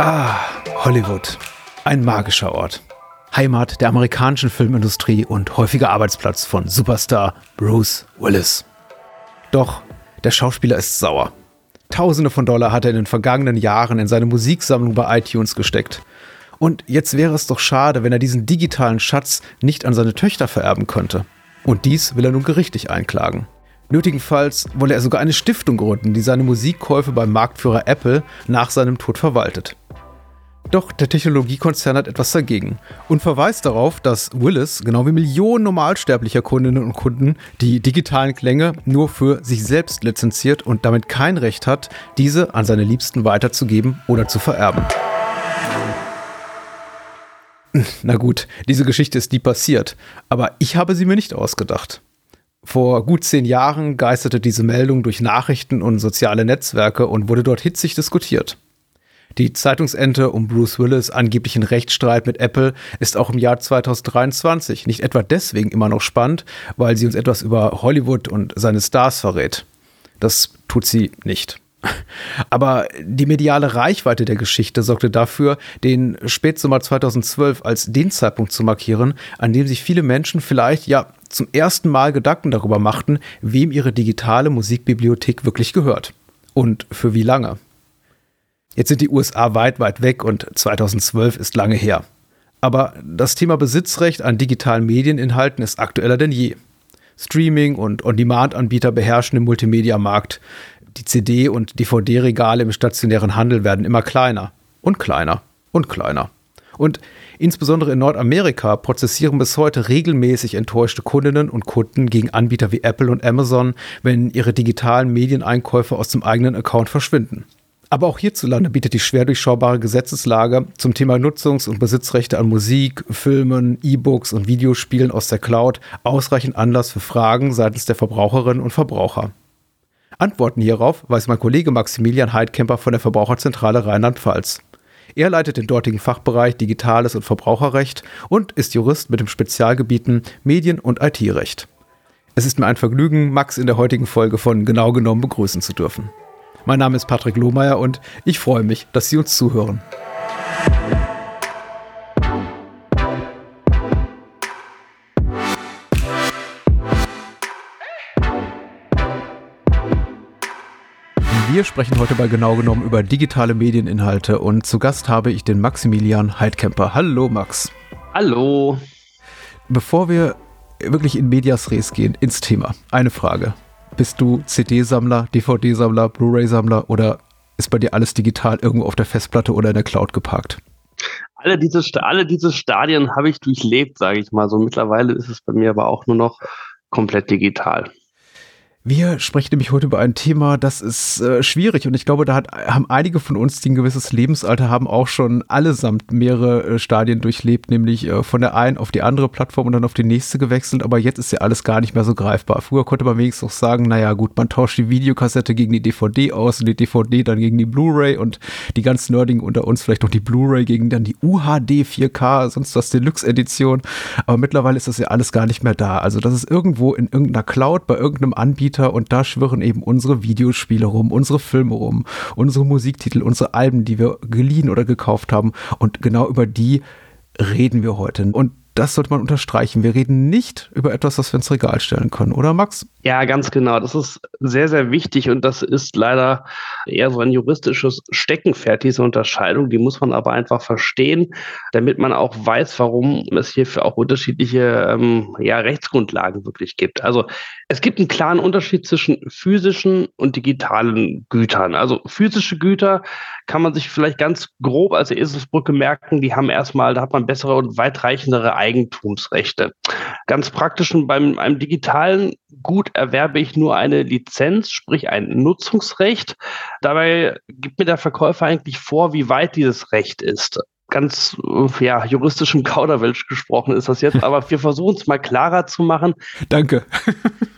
Ah, Hollywood. Ein magischer Ort. Heimat der amerikanischen Filmindustrie und häufiger Arbeitsplatz von Superstar Bruce Willis. Doch der Schauspieler ist sauer. Tausende von Dollar hat er in den vergangenen Jahren in seine Musiksammlung bei iTunes gesteckt. Und jetzt wäre es doch schade, wenn er diesen digitalen Schatz nicht an seine Töchter vererben könnte. Und dies will er nun gerichtlich einklagen. Nötigenfalls wolle er sogar eine Stiftung gründen, die seine Musikkäufe beim Marktführer Apple nach seinem Tod verwaltet. Doch der Technologiekonzern hat etwas dagegen und verweist darauf, dass Willis, genau wie Millionen normalsterblicher Kundinnen und Kunden, die digitalen Klänge nur für sich selbst lizenziert und damit kein Recht hat, diese an seine Liebsten weiterzugeben oder zu vererben. Na gut, diese Geschichte ist nie passiert, aber ich habe sie mir nicht ausgedacht. Vor gut zehn Jahren geisterte diese Meldung durch Nachrichten und soziale Netzwerke und wurde dort hitzig diskutiert. Die Zeitungsente um Bruce Willis angeblichen Rechtsstreit mit Apple ist auch im Jahr 2023 nicht etwa deswegen immer noch spannend, weil sie uns etwas über Hollywood und seine Stars verrät. Das tut sie nicht. Aber die mediale Reichweite der Geschichte sorgte dafür, den Spätsommer 2012 als den Zeitpunkt zu markieren, an dem sich viele Menschen vielleicht ja zum ersten Mal Gedanken darüber machten, wem ihre digitale Musikbibliothek wirklich gehört. Und für wie lange. Jetzt sind die USA weit, weit weg und 2012 ist lange her. Aber das Thema Besitzrecht an digitalen Medieninhalten ist aktueller denn je. Streaming und On-Demand-Anbieter beherrschen den Multimedia-Markt. Die CD- und DVD-Regale im stationären Handel werden immer kleiner und kleiner und kleiner. Und insbesondere in Nordamerika prozessieren bis heute regelmäßig enttäuschte Kundinnen und Kunden gegen Anbieter wie Apple und Amazon, wenn ihre digitalen Medieneinkäufe aus dem eigenen Account verschwinden. Aber auch hierzulande bietet die schwer durchschaubare Gesetzeslage zum Thema Nutzungs- und Besitzrechte an Musik, Filmen, E-Books und Videospielen aus der Cloud ausreichend Anlass für Fragen seitens der Verbraucherinnen und Verbraucher. Antworten hierauf weiß mein Kollege Maximilian Heidkemper von der Verbraucherzentrale Rheinland-Pfalz. Er leitet den dortigen Fachbereich Digitales und Verbraucherrecht und ist Jurist mit den Spezialgebieten Medien- und IT-Recht. Es ist mir ein Vergnügen, Max in der heutigen Folge von Genau genommen begrüßen zu dürfen. Mein Name ist Patrick Lohmeier und ich freue mich, dass Sie uns zuhören. Wir sprechen heute bei genau genommen über digitale Medieninhalte und zu Gast habe ich den Maximilian Heidkemper. Hallo Max. Hallo. Bevor wir wirklich in Medias Res gehen, ins Thema, eine Frage. Bist du CD-Sammler, DVD-Sammler, Blu-ray-Sammler oder ist bei dir alles digital irgendwo auf der Festplatte oder in der Cloud geparkt? Alle diese, alle diese Stadien habe ich durchlebt, sage ich mal. So mittlerweile ist es bei mir aber auch nur noch komplett digital. Wir sprechen nämlich heute über ein Thema, das ist äh, schwierig und ich glaube, da hat, haben einige von uns, die ein gewisses Lebensalter haben, auch schon allesamt mehrere äh, Stadien durchlebt, nämlich äh, von der einen auf die andere Plattform und dann auf die nächste gewechselt, aber jetzt ist ja alles gar nicht mehr so greifbar. Früher konnte man wenigstens auch sagen, naja gut, man tauscht die Videokassette gegen die DVD aus und die DVD dann gegen die Blu-ray und die ganz Nerdigen unter uns vielleicht noch die Blu-ray gegen dann die UHD 4K, sonst was Deluxe-Edition, aber mittlerweile ist das ja alles gar nicht mehr da. Also das ist irgendwo in irgendeiner Cloud bei irgendeinem Anbieter Computer und da schwirren eben unsere Videospiele rum, unsere Filme rum, unsere Musiktitel, unsere Alben, die wir geliehen oder gekauft haben. Und genau über die reden wir heute. Und das sollte man unterstreichen. Wir reden nicht über etwas, das wir ins Regal stellen können, oder Max? Ja, ganz genau. Das ist sehr, sehr wichtig und das ist leider eher so ein juristisches Steckenpferd, diese Unterscheidung. Die muss man aber einfach verstehen, damit man auch weiß, warum es hierfür auch unterschiedliche ähm, ja, Rechtsgrundlagen wirklich gibt. Also es gibt einen klaren Unterschied zwischen physischen und digitalen Gütern. Also physische Güter kann man sich vielleicht ganz grob als Eselsbrücke merken. Die haben erstmal, da hat man bessere und weitreichendere Eigentumsrechte. Ganz praktisch beim einem digitalen Gut erwerbe ich nur eine Lizenz, sprich ein Nutzungsrecht. Dabei gibt mir der Verkäufer eigentlich vor, wie weit dieses Recht ist ganz ja, juristischem Kauderwelsch gesprochen ist das jetzt, aber wir versuchen es mal klarer zu machen. Danke.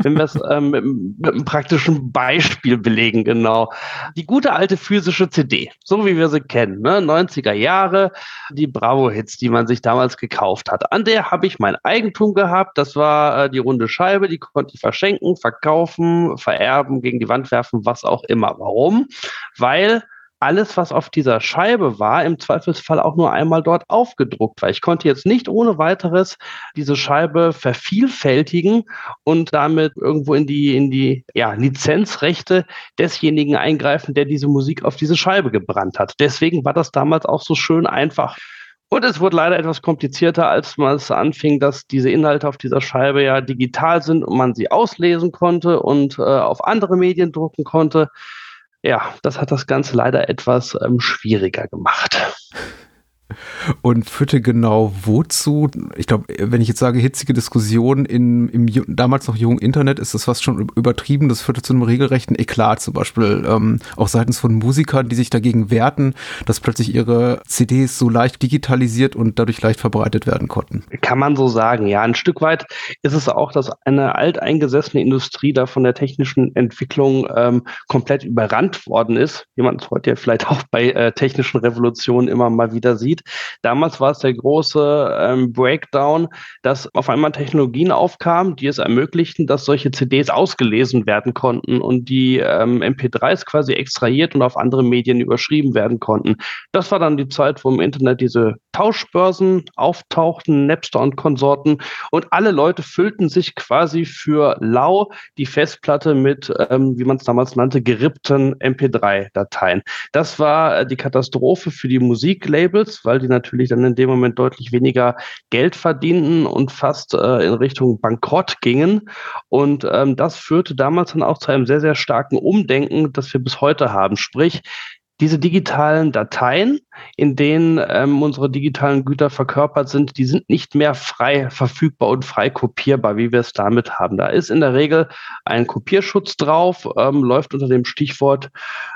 wenn wir es ähm, mit, mit, einem praktischen Beispiel belegen, genau. Die gute alte physische CD, so wie wir sie kennen, ne? 90er Jahre, die Bravo-Hits, die man sich damals gekauft hat. An der habe ich mein Eigentum gehabt. Das war äh, die runde Scheibe, die konnte ich verschenken, verkaufen, vererben, gegen die Wand werfen, was auch immer. Warum? Weil alles, was auf dieser Scheibe war, im Zweifelsfall auch nur einmal dort aufgedruckt war. Ich konnte jetzt nicht ohne weiteres diese Scheibe vervielfältigen und damit irgendwo in die, in die ja, Lizenzrechte desjenigen eingreifen, der diese Musik auf diese Scheibe gebrannt hat. Deswegen war das damals auch so schön einfach. Und es wurde leider etwas komplizierter, als man es anfing, dass diese Inhalte auf dieser Scheibe ja digital sind und man sie auslesen konnte und äh, auf andere Medien drucken konnte. Ja, das hat das Ganze leider etwas ähm, schwieriger gemacht und führte genau wozu? Ich glaube, wenn ich jetzt sage hitzige Diskussion in, im damals noch jungen Internet, ist das fast schon übertrieben. Das führte zu einem regelrechten Eklat, zum Beispiel ähm, auch seitens von Musikern, die sich dagegen wehrten, dass plötzlich ihre CDs so leicht digitalisiert und dadurch leicht verbreitet werden konnten. Kann man so sagen, ja. Ein Stück weit ist es auch, dass eine alteingesessene Industrie da von der technischen Entwicklung ähm, komplett überrannt worden ist, wie man es heute ja vielleicht auch bei äh, technischen Revolutionen immer mal wieder sieht. Damals war es der große ähm, Breakdown, dass auf einmal Technologien aufkamen, die es ermöglichten, dass solche CDs ausgelesen werden konnten und die ähm, MP3s quasi extrahiert und auf andere Medien überschrieben werden konnten. Das war dann die Zeit, wo im Internet diese Tauschbörsen auftauchten, Napster und Konsorten und alle Leute füllten sich quasi für lau die Festplatte mit, ähm, wie man es damals nannte, gerippten MP3-Dateien. Das war äh, die Katastrophe für die Musiklabels, weil die natürlich dann in dem Moment deutlich weniger Geld verdienten und fast äh, in Richtung Bankrott gingen. Und ähm, das führte damals dann auch zu einem sehr, sehr starken Umdenken, das wir bis heute haben. Sprich, diese digitalen Dateien, in denen ähm, unsere digitalen Güter verkörpert sind, die sind nicht mehr frei verfügbar und frei kopierbar, wie wir es damit haben. Da ist in der Regel ein Kopierschutz drauf, ähm, läuft unter dem Stichwort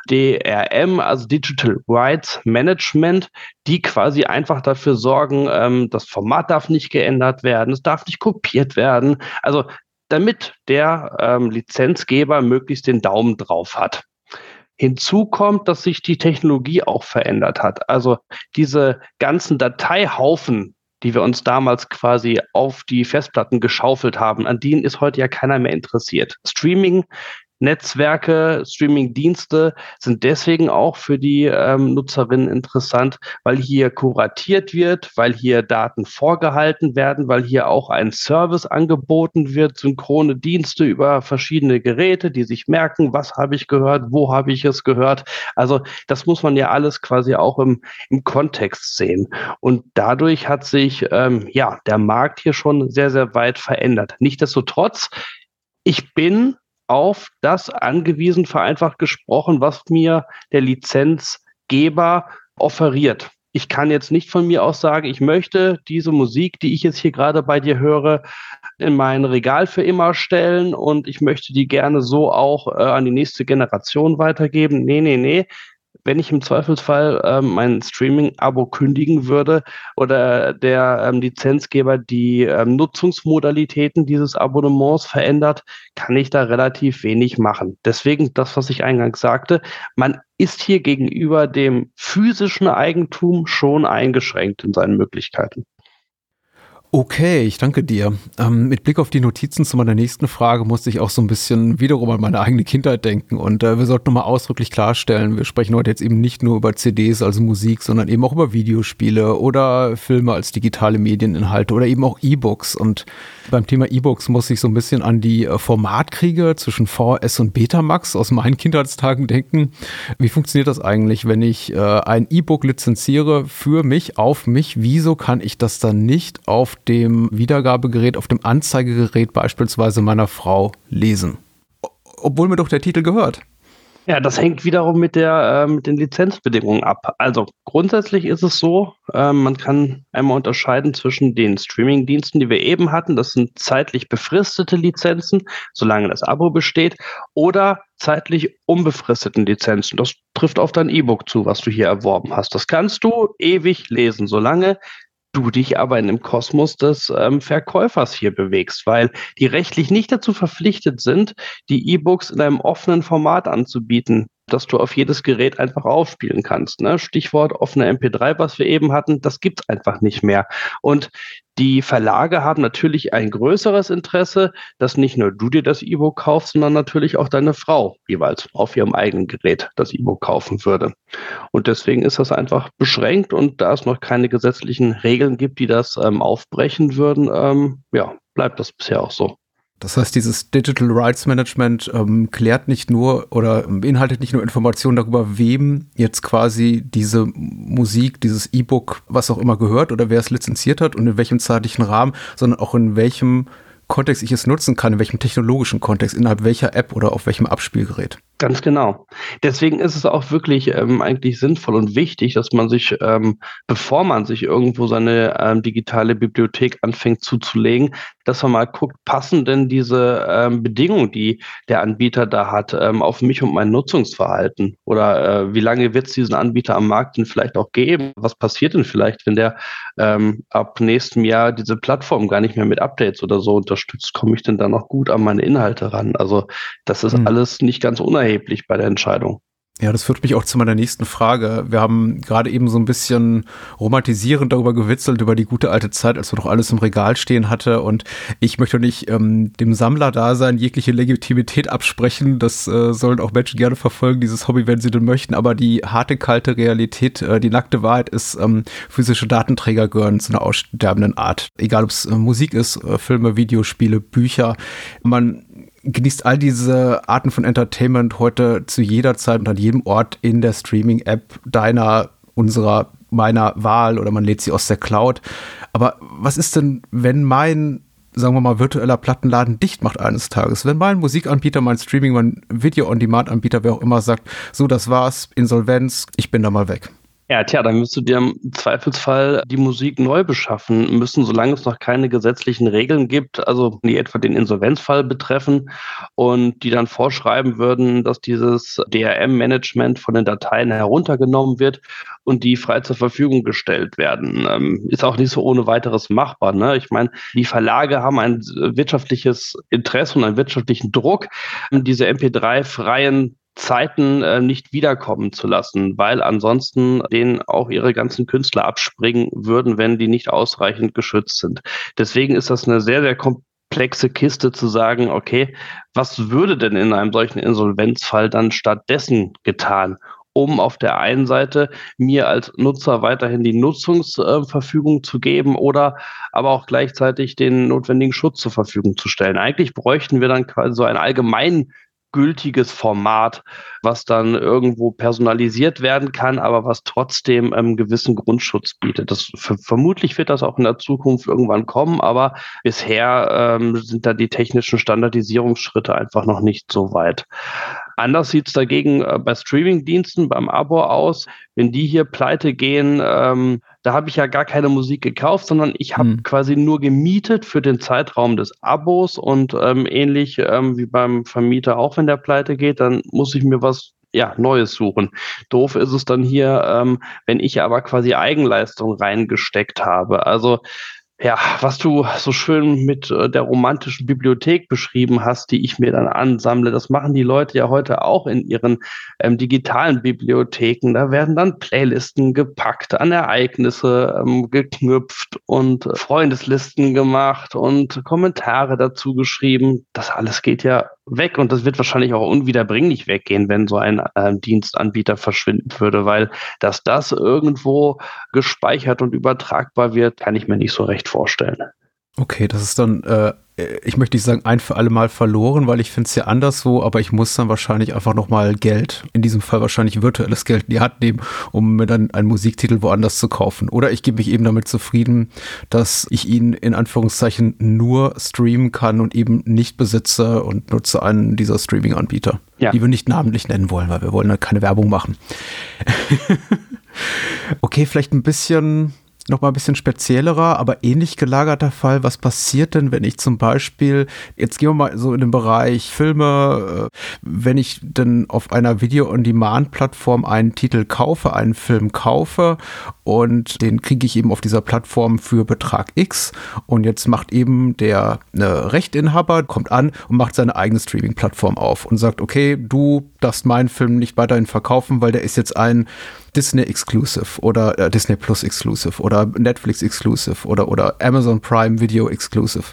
DRM, also Digital Rights Management, die quasi einfach dafür sorgen, ähm, das Format darf nicht geändert werden, es darf nicht kopiert werden. Also damit der ähm, Lizenzgeber möglichst den Daumen drauf hat. Hinzu kommt, dass sich die Technologie auch verändert hat. Also diese ganzen Dateihaufen, die wir uns damals quasi auf die Festplatten geschaufelt haben, an denen ist heute ja keiner mehr interessiert. Streaming Netzwerke, Streaming-Dienste sind deswegen auch für die ähm, Nutzerinnen interessant, weil hier kuratiert wird, weil hier Daten vorgehalten werden, weil hier auch ein Service angeboten wird, synchrone Dienste über verschiedene Geräte, die sich merken, was habe ich gehört, wo habe ich es gehört. Also das muss man ja alles quasi auch im, im Kontext sehen. Und dadurch hat sich ähm, ja der Markt hier schon sehr, sehr weit verändert. Nichtsdestotrotz, ich bin auf das angewiesen, vereinfacht gesprochen, was mir der Lizenzgeber offeriert. Ich kann jetzt nicht von mir aus sagen, ich möchte diese Musik, die ich jetzt hier gerade bei dir höre, in mein Regal für immer stellen und ich möchte die gerne so auch äh, an die nächste Generation weitergeben. Nee, nee, nee wenn ich im Zweifelsfall ähm, mein Streaming-Abo kündigen würde oder der ähm, Lizenzgeber die ähm, Nutzungsmodalitäten dieses Abonnements verändert, kann ich da relativ wenig machen. Deswegen das, was ich eingangs sagte, man ist hier gegenüber dem physischen Eigentum schon eingeschränkt in seinen Möglichkeiten. Okay, ich danke dir. Ähm, mit Blick auf die Notizen zu meiner nächsten Frage musste ich auch so ein bisschen wiederum an meine eigene Kindheit denken. Und äh, wir sollten nochmal ausdrücklich klarstellen, wir sprechen heute jetzt eben nicht nur über CDs, also Musik, sondern eben auch über Videospiele oder Filme als digitale Medieninhalte oder eben auch E-Books. Und beim Thema E-Books muss ich so ein bisschen an die äh, Formatkriege zwischen VS und Betamax aus meinen Kindheitstagen denken. Wie funktioniert das eigentlich, wenn ich äh, ein E-Book lizenziere für mich, auf mich? Wieso kann ich das dann nicht auf dem Wiedergabegerät, auf dem Anzeigegerät beispielsweise meiner Frau lesen. Obwohl mir doch der Titel gehört. Ja, das hängt wiederum mit, der, äh, mit den Lizenzbedingungen ab. Also grundsätzlich ist es so, äh, man kann einmal unterscheiden zwischen den Streaming-Diensten, die wir eben hatten. Das sind zeitlich befristete Lizenzen, solange das Abo besteht, oder zeitlich unbefristeten Lizenzen. Das trifft auf dein E-Book zu, was du hier erworben hast. Das kannst du ewig lesen, solange du dich aber in dem Kosmos des ähm, Verkäufers hier bewegst, weil die rechtlich nicht dazu verpflichtet sind, die E-Books in einem offenen Format anzubieten. Dass du auf jedes Gerät einfach aufspielen kannst. Ne? Stichwort offene MP3, was wir eben hatten, das gibt's einfach nicht mehr. Und die Verlage haben natürlich ein größeres Interesse, dass nicht nur du dir das E-Book kaufst, sondern natürlich auch deine Frau jeweils auf ihrem eigenen Gerät das E-Book kaufen würde. Und deswegen ist das einfach beschränkt und da es noch keine gesetzlichen Regeln gibt, die das ähm, aufbrechen würden, ähm, ja, bleibt das bisher auch so. Das heißt, dieses Digital Rights Management ähm, klärt nicht nur oder beinhaltet nicht nur Informationen darüber, wem jetzt quasi diese Musik, dieses E-Book, was auch immer gehört oder wer es lizenziert hat und in welchem zeitlichen Rahmen, sondern auch in welchem Kontext ich es nutzen kann, in welchem technologischen Kontext, innerhalb welcher App oder auf welchem Abspielgerät. Ganz genau. Deswegen ist es auch wirklich ähm, eigentlich sinnvoll und wichtig, dass man sich, ähm, bevor man sich irgendwo seine ähm, digitale Bibliothek anfängt zuzulegen, dass man mal guckt, passen denn diese ähm, Bedingungen, die der Anbieter da hat, ähm, auf mich und mein Nutzungsverhalten? Oder äh, wie lange wird es diesen Anbieter am Markt denn vielleicht auch geben? Was passiert denn vielleicht, wenn der ähm, ab nächstem Jahr diese Plattform gar nicht mehr mit Updates oder so unterstützt? Komme ich denn da noch gut an meine Inhalte ran? Also das ist mhm. alles nicht ganz unerheblich unerheblich bei der Entscheidung. Ja, das führt mich auch zu meiner nächsten Frage. Wir haben gerade eben so ein bisschen romantisierend darüber gewitzelt, über die gute alte Zeit, als man doch alles im Regal stehen hatte. Und ich möchte nicht ähm, dem Sammler-Dasein jegliche Legitimität absprechen. Das äh, sollen auch Menschen gerne verfolgen, dieses Hobby, wenn sie denn möchten. Aber die harte, kalte Realität, äh, die nackte Wahrheit ist, ähm, physische Datenträger gehören zu einer aussterbenden Art. Egal, ob es äh, Musik ist, äh, Filme, Videospiele, Bücher. Man genießt all diese Arten von Entertainment heute zu jeder Zeit und an jedem Ort in der Streaming-App deiner, unserer, meiner Wahl oder man lädt sie aus der Cloud. Aber was ist denn, wenn mein sagen wir mal, virtueller Plattenladen dicht macht eines Tages. Wenn mein Musikanbieter, mein Streaming, mein Video-on-Demand-Anbieter, wer auch immer sagt, so, das war's, Insolvenz, ich bin da mal weg. Ja, tja, dann müsst du dir im Zweifelsfall die Musik neu beschaffen müssen, solange es noch keine gesetzlichen Regeln gibt, also die etwa den Insolvenzfall betreffen und die dann vorschreiben würden, dass dieses DRM-Management von den Dateien heruntergenommen wird und die frei zur Verfügung gestellt werden. Ähm, ist auch nicht so ohne weiteres machbar. Ne? Ich meine, die Verlage haben ein wirtschaftliches Interesse und einen wirtschaftlichen Druck, diese MP3-freien Zeiten äh, nicht wiederkommen zu lassen, weil ansonsten denen auch ihre ganzen Künstler abspringen würden, wenn die nicht ausreichend geschützt sind. Deswegen ist das eine sehr, sehr komplexe Kiste zu sagen, okay, was würde denn in einem solchen Insolvenzfall dann stattdessen getan? um auf der einen Seite mir als Nutzer weiterhin die Nutzungsverfügung äh, zu geben oder aber auch gleichzeitig den notwendigen Schutz zur Verfügung zu stellen. Eigentlich bräuchten wir dann quasi so einen allgemeinen gültiges Format, was dann irgendwo personalisiert werden kann, aber was trotzdem einen ähm, gewissen Grundschutz bietet. Das vermutlich wird das auch in der Zukunft irgendwann kommen, aber bisher ähm, sind da die technischen Standardisierungsschritte einfach noch nicht so weit. Anders sieht es dagegen äh, bei Streamingdiensten beim Abo aus. Wenn die hier pleite gehen, ähm, da habe ich ja gar keine Musik gekauft, sondern ich habe hm. quasi nur gemietet für den Zeitraum des Abos und ähm, ähnlich ähm, wie beim Vermieter auch, wenn der pleite geht, dann muss ich mir was ja, Neues suchen. Doof ist es dann hier, ähm, wenn ich aber quasi Eigenleistung reingesteckt habe. Also ja, was du so schön mit äh, der romantischen Bibliothek beschrieben hast, die ich mir dann ansammle, das machen die Leute ja heute auch in ihren ähm, digitalen Bibliotheken. Da werden dann Playlisten gepackt, an Ereignisse ähm, geknüpft und Freundeslisten gemacht und Kommentare dazu geschrieben. Das alles geht ja weg und das wird wahrscheinlich auch unwiederbringlich weggehen, wenn so ein äh, Dienstanbieter verschwinden würde, weil dass das irgendwo gespeichert und übertragbar wird, kann ich mir nicht so recht vorstellen. Okay, das ist dann äh, ich möchte nicht sagen, ein für alle Mal verloren, weil ich finde es ja anderswo, aber ich muss dann wahrscheinlich einfach nochmal Geld, in diesem Fall wahrscheinlich virtuelles Geld in die Hand nehmen, um mir dann einen Musiktitel woanders zu kaufen. Oder ich gebe mich eben damit zufrieden, dass ich ihn in Anführungszeichen nur streamen kann und eben nicht besitze und nutze einen dieser Streaming-Anbieter, ja. die wir nicht namentlich nennen wollen, weil wir wollen da keine Werbung machen. okay, vielleicht ein bisschen noch mal ein bisschen speziellerer, aber ähnlich gelagerter Fall. Was passiert denn, wenn ich zum Beispiel, jetzt gehen wir mal so in den Bereich Filme, äh, wenn ich denn auf einer Video-on-Demand-Plattform einen Titel kaufe, einen Film kaufe und den kriege ich eben auf dieser Plattform für Betrag X und jetzt macht eben der äh, Rechtinhaber, kommt an und macht seine eigene Streaming-Plattform auf und sagt, okay, du darfst meinen Film nicht weiterhin verkaufen, weil der ist jetzt ein Disney Exclusive oder äh, Disney Plus Exclusive oder Netflix Exclusive oder, oder Amazon Prime Video Exclusive.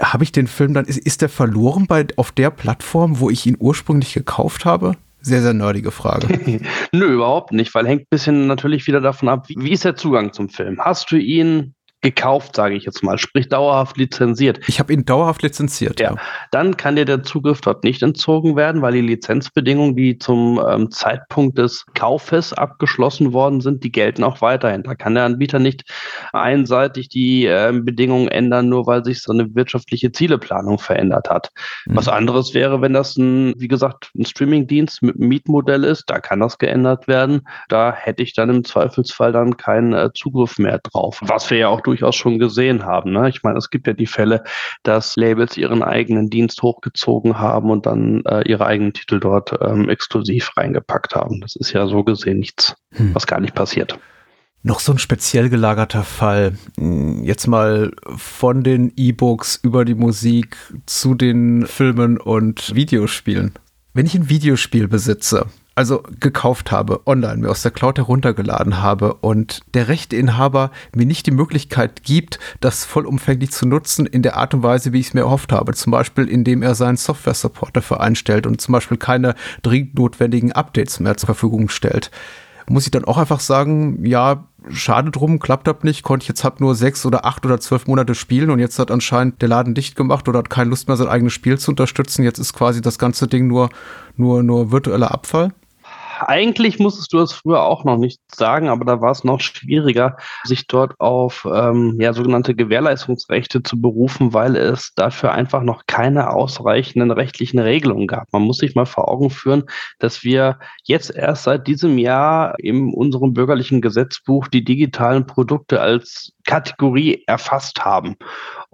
Habe ich den Film dann, ist, ist der verloren bei, auf der Plattform, wo ich ihn ursprünglich gekauft habe? Sehr, sehr nerdige Frage. Nö, überhaupt nicht, weil hängt ein bisschen natürlich wieder davon ab, wie, wie ist der Zugang zum Film? Hast du ihn gekauft, sage ich jetzt mal, sprich dauerhaft lizenziert. Ich habe ihn dauerhaft lizenziert. Ja. ja. Dann kann dir der Zugriff dort nicht entzogen werden, weil die Lizenzbedingungen, die zum ähm, Zeitpunkt des Kaufes abgeschlossen worden sind, die gelten auch weiterhin. Da kann der Anbieter nicht einseitig die äh, Bedingungen ändern, nur weil sich so eine wirtschaftliche Zieleplanung verändert hat. Mhm. Was anderes wäre, wenn das ein, wie gesagt, ein Streamingdienst mit einem Mietmodell ist, da kann das geändert werden. Da hätte ich dann im Zweifelsfall dann keinen äh, Zugriff mehr drauf. Was wir ja auch durch durchaus schon gesehen haben. Ne? Ich meine, es gibt ja die Fälle, dass Labels ihren eigenen Dienst hochgezogen haben und dann äh, ihre eigenen Titel dort ähm, exklusiv reingepackt haben. Das ist ja so gesehen nichts, hm. was gar nicht passiert. Noch so ein speziell gelagerter Fall. Hm, jetzt mal von den E-Books über die Musik zu den Filmen und Videospielen. Wenn ich ein Videospiel besitze, also gekauft habe, online mir aus der Cloud heruntergeladen habe und der Rechteinhaber mir nicht die Möglichkeit gibt, das vollumfänglich zu nutzen in der Art und Weise, wie ich es mir erhofft habe. Zum Beispiel, indem er seinen Software-Support dafür einstellt und zum Beispiel keine dringend notwendigen Updates mehr zur Verfügung stellt. Muss ich dann auch einfach sagen, ja, schade drum, klappt das nicht, konnte ich jetzt halt nur sechs oder acht oder zwölf Monate spielen und jetzt hat anscheinend der Laden dicht gemacht oder hat keine Lust mehr, sein eigenes Spiel zu unterstützen. Jetzt ist quasi das ganze Ding nur, nur, nur virtueller Abfall eigentlich musstest du es früher auch noch nicht sagen, aber da war es noch schwieriger, sich dort auf ähm, ja, sogenannte Gewährleistungsrechte zu berufen, weil es dafür einfach noch keine ausreichenden rechtlichen Regelungen gab. Man muss sich mal vor Augen führen, dass wir jetzt erst seit diesem Jahr in unserem bürgerlichen Gesetzbuch die digitalen Produkte als Kategorie erfasst haben.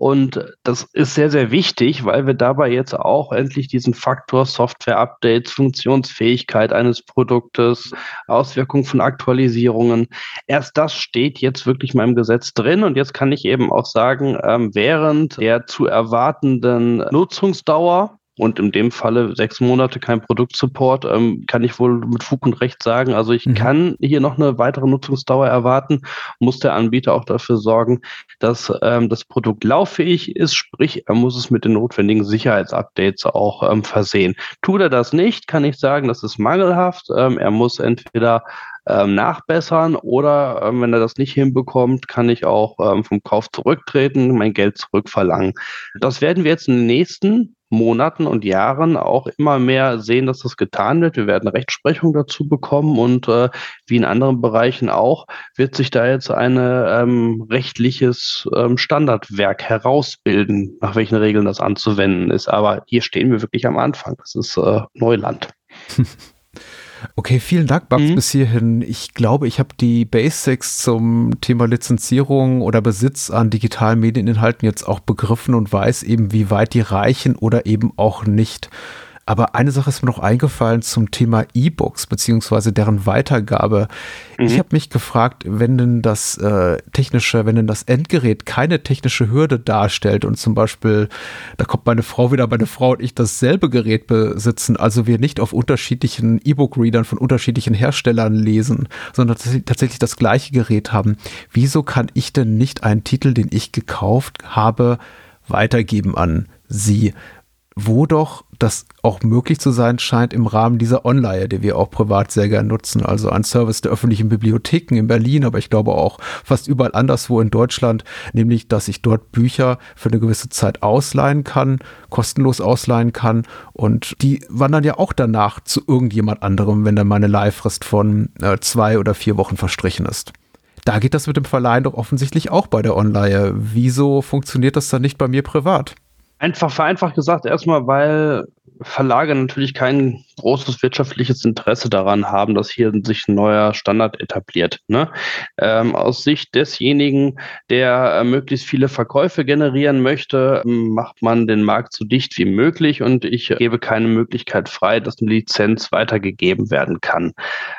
Und das ist sehr, sehr wichtig, weil wir dabei jetzt auch endlich diesen Faktor Software-Updates, Funktionsfähigkeit eines Produktes, Auswirkungen von Aktualisierungen, erst das steht jetzt wirklich mal im Gesetz drin. Und jetzt kann ich eben auch sagen, ähm, während der zu erwartenden Nutzungsdauer und in dem Falle sechs Monate kein Produktsupport, ähm, kann ich wohl mit Fug und Recht sagen. Also ich mhm. kann hier noch eine weitere Nutzungsdauer erwarten, muss der Anbieter auch dafür sorgen, dass ähm, das Produkt lauffähig ist, sprich, er muss es mit den notwendigen Sicherheitsupdates auch ähm, versehen. Tut er das nicht, kann ich sagen, das ist mangelhaft. Ähm, er muss entweder ähm, nachbessern oder ähm, wenn er das nicht hinbekommt, kann ich auch ähm, vom Kauf zurücktreten, mein Geld zurückverlangen. Das werden wir jetzt in den nächsten Monaten und Jahren auch immer mehr sehen, dass das getan wird. Wir werden Rechtsprechung dazu bekommen und äh, wie in anderen Bereichen auch, wird sich da jetzt ein ähm, rechtliches ähm, Standardwerk herausbilden, nach welchen Regeln das anzuwenden ist. Aber hier stehen wir wirklich am Anfang. Das ist äh, Neuland. Okay, vielen Dank, Babs, mhm. bis hierhin. Ich glaube, ich habe die Basics zum Thema Lizenzierung oder Besitz an digitalen Medieninhalten jetzt auch begriffen und weiß eben, wie weit die reichen oder eben auch nicht. Aber eine Sache ist mir noch eingefallen zum Thema E-Books beziehungsweise deren Weitergabe. Mhm. Ich habe mich gefragt, wenn denn das äh, technische, wenn denn das Endgerät keine technische Hürde darstellt und zum Beispiel, da kommt meine Frau wieder, meine Frau und ich dasselbe Gerät besitzen, also wir nicht auf unterschiedlichen E-Book-Readern von unterschiedlichen Herstellern lesen, sondern tatsächlich das gleiche Gerät haben. Wieso kann ich denn nicht einen Titel, den ich gekauft habe, weitergeben an Sie? Wo doch das auch möglich zu sein scheint im Rahmen dieser Online, die wir auch privat sehr gern nutzen. Also ein Service der öffentlichen Bibliotheken in Berlin, aber ich glaube auch fast überall anderswo in Deutschland, nämlich, dass ich dort Bücher für eine gewisse Zeit ausleihen kann, kostenlos ausleihen kann und die wandern ja auch danach zu irgendjemand anderem, wenn dann meine Leihfrist von äh, zwei oder vier Wochen verstrichen ist. Da geht das mit dem Verleihen doch offensichtlich auch bei der Online. Wieso funktioniert das dann nicht bei mir privat? Einfach vereinfacht gesagt, erstmal, weil Verlage natürlich kein großes wirtschaftliches Interesse daran haben, dass hier sich ein neuer Standard etabliert. Ne? Ähm, aus Sicht desjenigen, der äh, möglichst viele Verkäufe generieren möchte, macht man den Markt so dicht wie möglich und ich gebe keine Möglichkeit frei, dass eine Lizenz weitergegeben werden kann.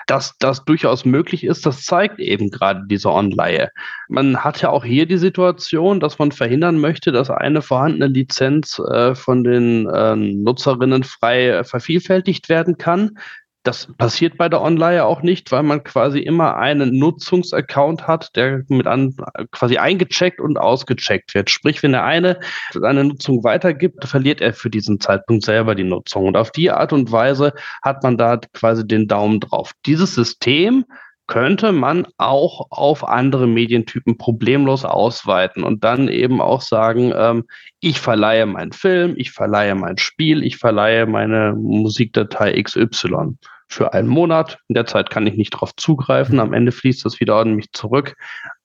Dass das durchaus möglich ist, das zeigt eben gerade diese Online. Man hat ja auch hier die Situation, dass man verhindern möchte, dass eine vorhandene Lizenz äh, von den äh, Nutzerinnen frei äh, vervielfältigt werden kann. Das passiert bei der Online auch nicht, weil man quasi immer einen Nutzungsaccount hat, der mit an, quasi eingecheckt und ausgecheckt wird. Sprich, wenn der eine eine Nutzung weitergibt, verliert er für diesen Zeitpunkt selber die Nutzung. Und auf die Art und Weise hat man da quasi den Daumen drauf. Dieses System könnte man auch auf andere Medientypen problemlos ausweiten und dann eben auch sagen, ähm, ich verleihe meinen Film, ich verleihe mein Spiel, ich verleihe meine Musikdatei XY für einen Monat. In der Zeit kann ich nicht darauf zugreifen. Am Ende fließt das wieder an mich zurück.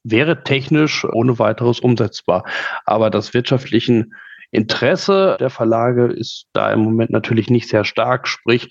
Wäre technisch ohne weiteres umsetzbar. Aber das wirtschaftlichen Interesse der Verlage ist da im Moment natürlich nicht sehr stark. Sprich,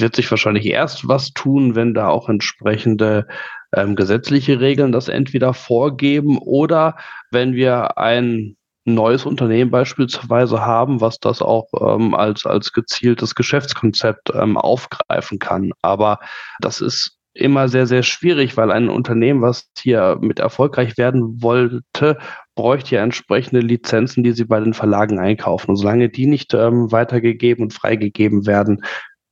wird sich wahrscheinlich erst was tun, wenn da auch entsprechende ähm, gesetzliche Regeln das entweder vorgeben oder wenn wir ein neues Unternehmen beispielsweise haben, was das auch ähm, als, als gezieltes Geschäftskonzept ähm, aufgreifen kann. Aber das ist immer sehr, sehr schwierig, weil ein Unternehmen, was hier mit erfolgreich werden wollte, bräuchte ja entsprechende Lizenzen, die sie bei den Verlagen einkaufen. Und solange die nicht ähm, weitergegeben und freigegeben werden,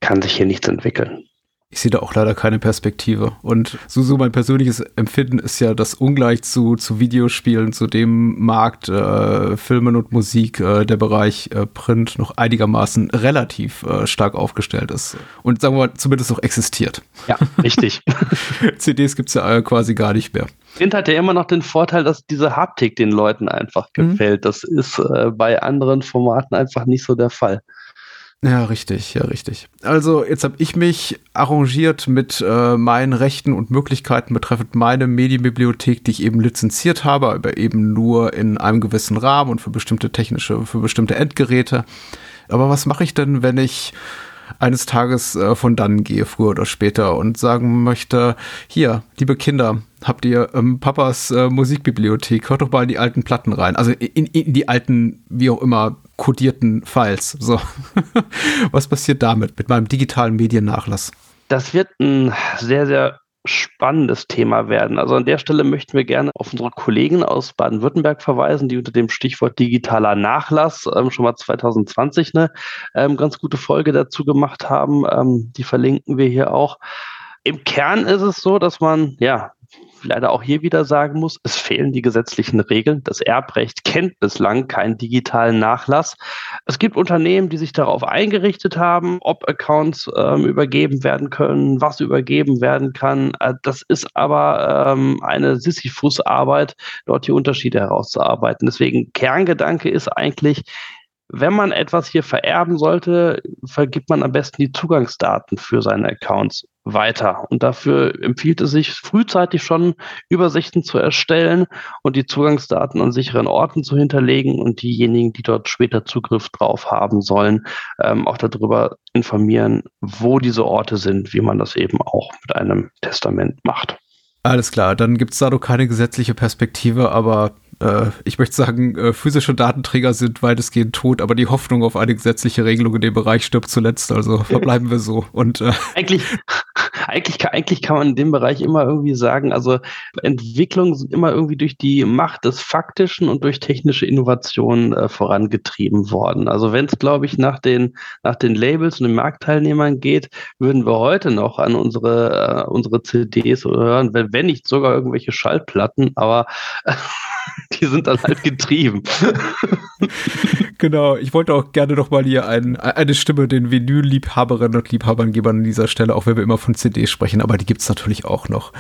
kann sich hier nichts entwickeln. Ich sehe da auch leider keine Perspektive. Und so, so mein persönliches Empfinden ist ja, dass ungleich zu, zu Videospielen, zu dem Markt äh, Filmen und Musik, äh, der Bereich äh, Print noch einigermaßen relativ äh, stark aufgestellt ist. Und sagen wir mal, zumindest noch existiert. Ja, richtig. CDs gibt es ja äh, quasi gar nicht mehr. Print hat ja immer noch den Vorteil, dass diese Haptik den Leuten einfach mhm. gefällt. Mhm. Das ist äh, bei anderen Formaten einfach nicht so der Fall. Ja, richtig, ja, richtig. Also jetzt habe ich mich arrangiert mit äh, meinen Rechten und Möglichkeiten betreffend meine Medienbibliothek, die ich eben lizenziert habe, aber eben nur in einem gewissen Rahmen und für bestimmte technische, für bestimmte Endgeräte. Aber was mache ich denn, wenn ich eines Tages äh, von dann gehe, früher oder später, und sagen möchte, hier, liebe Kinder, habt ihr ähm, Papas äh, Musikbibliothek, hört doch mal in die alten Platten rein. Also in, in die alten, wie auch immer, kodierten Files. So. Was passiert damit, mit meinem digitalen Mediennachlass? Das wird ein sehr, sehr spannendes Thema werden. Also an der Stelle möchten wir gerne auf unsere Kollegen aus Baden-Württemberg verweisen, die unter dem Stichwort digitaler Nachlass ähm, schon mal 2020 eine ähm, ganz gute Folge dazu gemacht haben. Ähm, die verlinken wir hier auch. Im Kern ist es so, dass man ja leider auch hier wieder sagen muss, es fehlen die gesetzlichen Regeln. Das Erbrecht kennt bislang keinen digitalen Nachlass. Es gibt Unternehmen, die sich darauf eingerichtet haben, ob Accounts ähm, übergeben werden können, was übergeben werden kann. Äh, das ist aber ähm, eine Sisyphus-Arbeit, dort die Unterschiede herauszuarbeiten. Deswegen Kerngedanke ist eigentlich, wenn man etwas hier vererben sollte, vergibt man am besten die Zugangsdaten für seine Accounts weiter. Und dafür empfiehlt es sich, frühzeitig schon Übersichten zu erstellen und die Zugangsdaten an sicheren Orten zu hinterlegen und diejenigen, die dort später Zugriff drauf haben sollen, ähm, auch darüber informieren, wo diese Orte sind, wie man das eben auch mit einem Testament macht. Alles klar, dann gibt es da doch keine gesetzliche Perspektive, aber äh, ich möchte sagen, äh, physische Datenträger sind weitestgehend tot, aber die Hoffnung auf eine gesetzliche Regelung in dem Bereich stirbt zuletzt. Also verbleiben wir so. Und äh eigentlich, eigentlich, eigentlich kann man in dem Bereich immer irgendwie sagen, also Entwicklungen sind immer irgendwie durch die Macht des Faktischen und durch technische Innovationen äh, vorangetrieben worden. Also wenn es, glaube ich, nach den, nach den Labels und den Marktteilnehmern geht, würden wir heute noch an unsere, äh, unsere CDs hören, wenn, wenn nicht sogar irgendwelche Schallplatten, aber die sind dann halt getrieben. genau, ich wollte auch gerne noch mal hier ein, eine Stimme den Vinyl-Liebhaberinnen und Liebhabern geben an dieser Stelle, auch wenn wir immer von CDs sprechen, aber die gibt es natürlich auch noch.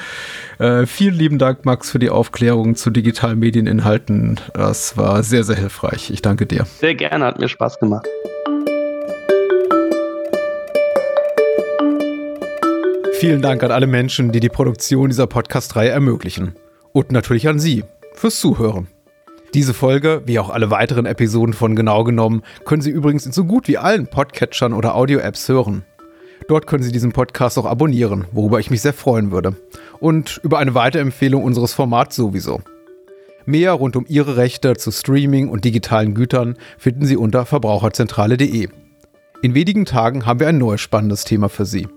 Äh, vielen lieben Dank, Max, für die Aufklärung zu digitalen Medieninhalten. Das war sehr, sehr hilfreich. Ich danke dir. Sehr gerne, hat mir Spaß gemacht. Vielen Dank an alle Menschen, die die Produktion dieser Podcast-Reihe ermöglichen. Und natürlich an Sie, fürs Zuhören. Diese Folge, wie auch alle weiteren Episoden von Genau genommen, können Sie übrigens in so gut wie allen Podcatchern oder Audio-Apps hören. Dort können Sie diesen Podcast auch abonnieren, worüber ich mich sehr freuen würde. Und über eine Weiterempfehlung unseres Formats sowieso. Mehr rund um Ihre Rechte zu Streaming und digitalen Gütern finden Sie unter verbraucherzentrale.de. In wenigen Tagen haben wir ein neues spannendes Thema für Sie.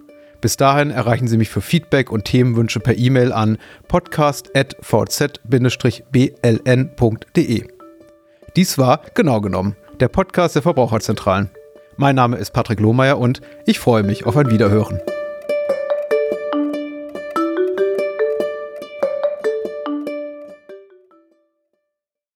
Bis dahin erreichen Sie mich für Feedback und Themenwünsche per E-Mail an podcast.vz-bln.de. Dies war genau genommen der Podcast der Verbraucherzentralen. Mein Name ist Patrick Lohmeier und ich freue mich auf ein Wiederhören.